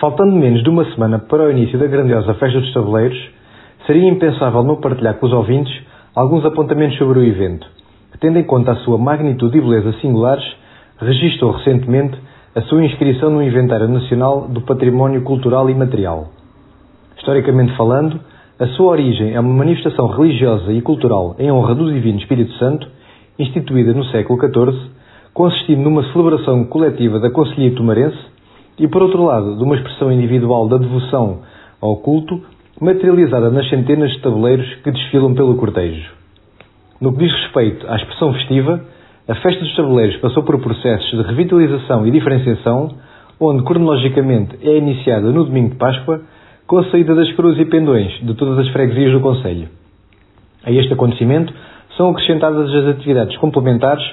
Faltando menos de uma semana para o início da grandiosa Festa dos Tabuleiros, seria impensável não partilhar com os ouvintes alguns apontamentos sobre o evento, que, tendo em conta a sua magnitude e beleza singulares, registrou recentemente a sua inscrição no Inventário Nacional do Património Cultural e Material. Historicamente falando, a sua origem é uma manifestação religiosa e cultural em honra do Divino Espírito Santo, instituída no século XIV, consistindo numa celebração coletiva da Conselhia Tomarense e, por outro lado, de uma expressão individual da devoção ao culto, materializada nas centenas de tabuleiros que desfilam pelo cortejo. No que diz respeito à expressão festiva, a festa dos tabuleiros passou por processos de revitalização e diferenciação, onde cronologicamente é iniciada no domingo de Páscoa, com a saída das cruzes e pendões de todas as freguesias do Conselho. A este acontecimento são acrescentadas as atividades complementares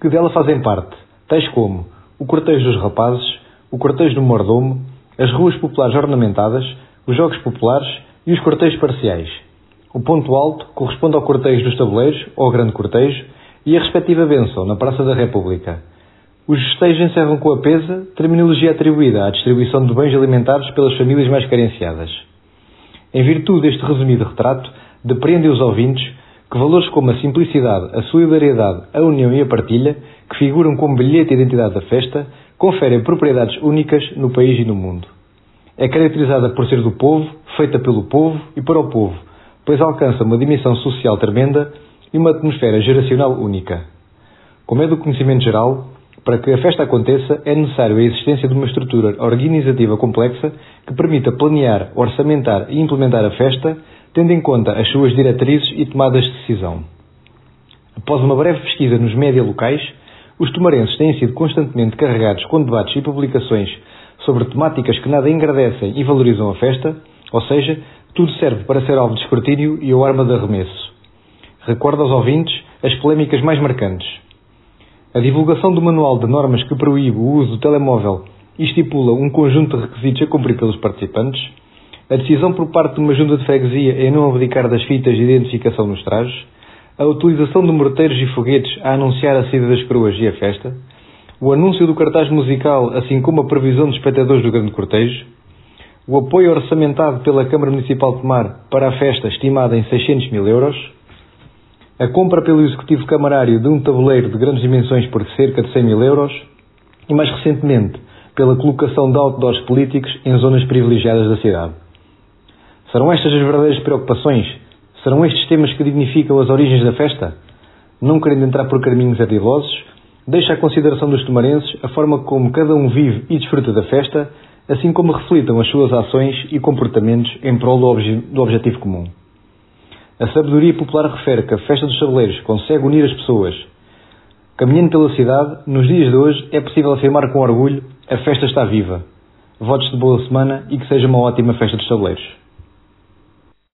que dela fazem parte, tais como o cortejo dos rapazes, o cortejo do mordomo, as ruas populares ornamentadas, os jogos populares e os cortejos parciais. O ponto alto corresponde ao cortejo dos tabuleiros, ou ao grande cortejo, e a respectiva bênção na Praça da República. Os festejos encerram com a pesa, terminologia atribuída à distribuição de bens alimentares pelas famílias mais carenciadas. Em virtude deste resumido retrato, depreendem os ouvintes que valores como a simplicidade, a solidariedade, a união e a partilha, que figuram como bilhete de identidade da festa, conferem propriedades únicas no país e no mundo. É caracterizada por ser do povo, feita pelo povo e para o povo, pois alcança uma dimensão social tremenda e uma atmosfera geracional única. Como é do conhecimento geral, para que a festa aconteça é necessário a existência de uma estrutura organizativa complexa que permita planear, orçamentar e implementar a festa, tendo em conta as suas diretrizes e tomadas de decisão. Após uma breve pesquisa nos média locais, os tomarenses têm sido constantemente carregados com debates e publicações sobre temáticas que nada engrandecem e valorizam a festa, ou seja, tudo serve para ser alvo de escrutínio e ou arma de arremesso. Recordo aos ouvintes as polémicas mais marcantes. A divulgação do manual de normas que proíbe o uso do telemóvel e estipula um conjunto de requisitos a cumprir pelos participantes, a decisão por parte de uma junta de freguesia em não abdicar das fitas de identificação nos trajes, a utilização de morteiros e foguetes a anunciar a saída das coroas e a festa, o anúncio do cartaz musical, assim como a previsão dos espectadores do grande cortejo, o apoio orçamentado pela Câmara Municipal de Mar para a festa estimada em 600 mil euros, a compra pelo Executivo Camarário de um tabuleiro de grandes dimensões por cerca de 100 mil euros e, mais recentemente, pela colocação de outdoors políticos em zonas privilegiadas da cidade. Serão estas as verdadeiras preocupações Serão estes temas que dignificam as origens da festa? Não querendo entrar por caminhos ardilosos, deixa à consideração dos tomarenses a forma como cada um vive e desfruta da festa, assim como reflitam as suas ações e comportamentos em prol do, obje do objetivo comum. A sabedoria popular refere que a festa dos tabuleiros consegue unir as pessoas. Caminhando pela cidade, nos dias de hoje é possível afirmar com orgulho a festa está viva. Votos de boa semana e que seja uma ótima festa dos tabuleiros.